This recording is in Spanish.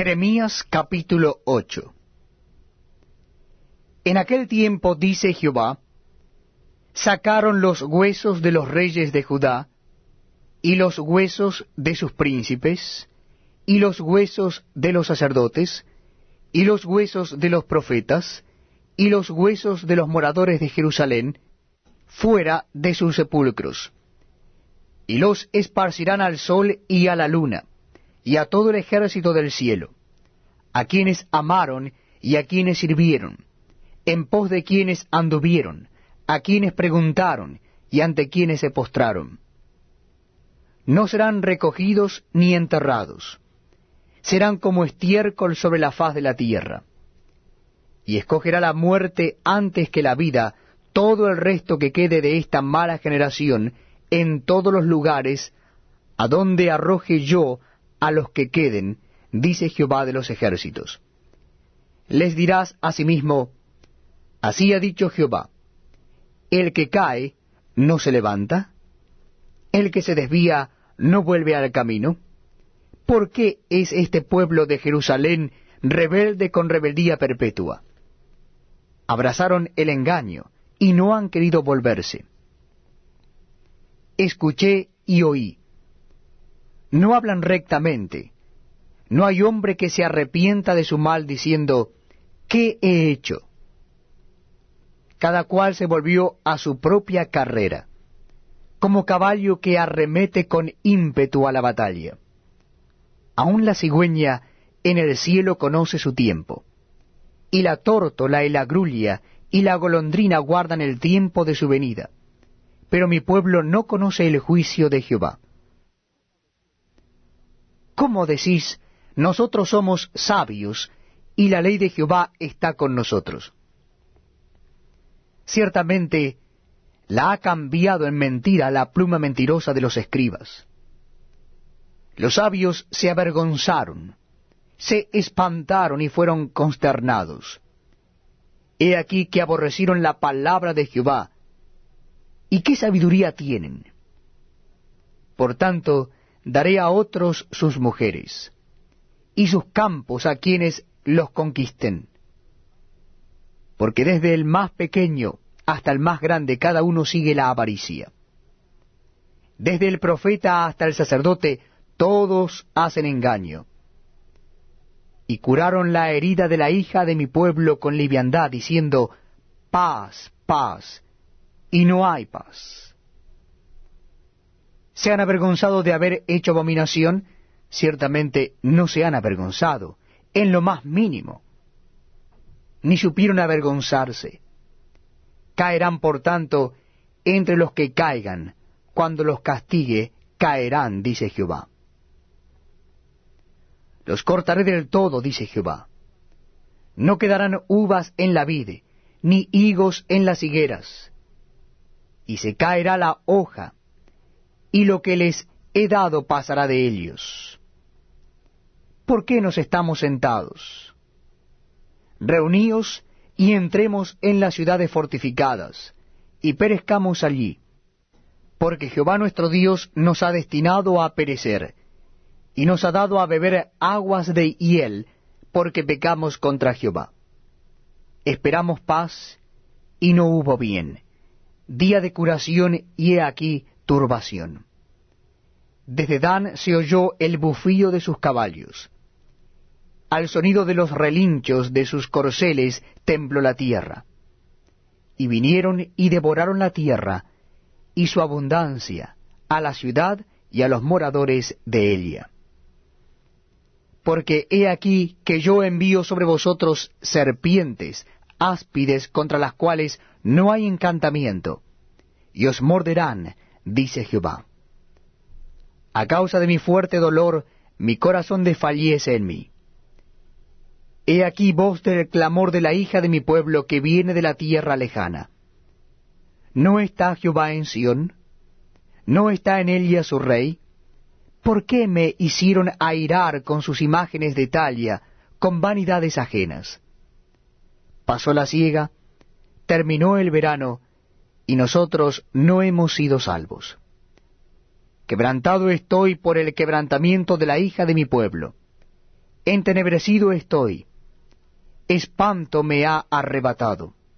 Jeremías capítulo 8 En aquel tiempo, dice Jehová, sacaron los huesos de los reyes de Judá, y los huesos de sus príncipes, y los huesos de los sacerdotes, y los huesos de los profetas, y los huesos de los moradores de Jerusalén, fuera de sus sepulcros. Y los esparcirán al sol y a la luna, y a todo el ejército del cielo, a quienes amaron y a quienes sirvieron, en pos de quienes anduvieron, a quienes preguntaron y ante quienes se postraron. No serán recogidos ni enterrados, serán como estiércol sobre la faz de la tierra. Y escogerá la muerte antes que la vida todo el resto que quede de esta mala generación en todos los lugares a donde arroje yo a los que queden, dice Jehová de los ejércitos. Les dirás asimismo, así ha dicho Jehová, el que cae no se levanta, el que se desvía no vuelve al camino. ¿Por qué es este pueblo de Jerusalén rebelde con rebeldía perpetua? Abrazaron el engaño y no han querido volverse. Escuché y oí. No hablan rectamente. No hay hombre que se arrepienta de su mal diciendo, ¿qué he hecho? cada cual se volvió a su propia carrera, como caballo que arremete con ímpetu a la batalla. Aún la cigüeña en el cielo conoce su tiempo, y la tórtola y la grulla y la golondrina guardan el tiempo de su venida, pero mi pueblo no conoce el juicio de Jehová. ¿Cómo decís, nosotros somos sabios, y la ley de Jehová está con nosotros? Ciertamente la ha cambiado en mentira la pluma mentirosa de los escribas. Los sabios se avergonzaron, se espantaron y fueron consternados. He aquí que aborrecieron la palabra de Jehová. ¿Y qué sabiduría tienen? Por tanto, daré a otros sus mujeres, y sus campos a quienes los conquisten porque desde el más pequeño hasta el más grande cada uno sigue la avaricia. Desde el profeta hasta el sacerdote todos hacen engaño. Y curaron la herida de la hija de mi pueblo con liviandad, diciendo, paz, paz, y no hay paz. ¿Se han avergonzado de haber hecho abominación? Ciertamente no se han avergonzado, en lo más mínimo ni supieron avergonzarse. Caerán, por tanto, entre los que caigan, cuando los castigue, caerán, dice Jehová. Los cortaré del todo, dice Jehová. No quedarán uvas en la vide, ni higos en las higueras. Y se caerá la hoja, y lo que les he dado pasará de ellos. ¿Por qué nos estamos sentados? reuníos y entremos en las ciudades fortificadas, y perezcamos allí, porque Jehová nuestro Dios nos ha destinado a perecer, y nos ha dado a beber aguas de hiel, porque pecamos contra Jehová. Esperamos paz, y no hubo bien, día de curación, y he aquí turbación. Desde Dan se oyó el bufío de sus caballos, al sonido de los relinchos de sus corceles tembló la tierra. Y vinieron y devoraron la tierra y su abundancia, a la ciudad y a los moradores de ella. Porque he aquí que yo envío sobre vosotros serpientes, áspides contra las cuales no hay encantamiento, y os morderán, dice Jehová. A causa de mi fuerte dolor, mi corazón desfallece en mí He aquí voz del clamor de la hija de mi pueblo que viene de la tierra lejana. ¿No está Jehová en Sión? ¿No está en ella su rey? ¿Por qué me hicieron airar con sus imágenes de talla, con vanidades ajenas? Pasó la siega, terminó el verano, y nosotros no hemos sido salvos. Quebrantado estoy por el quebrantamiento de la hija de mi pueblo entenebrecido estoy, espanto me ha arrebatado.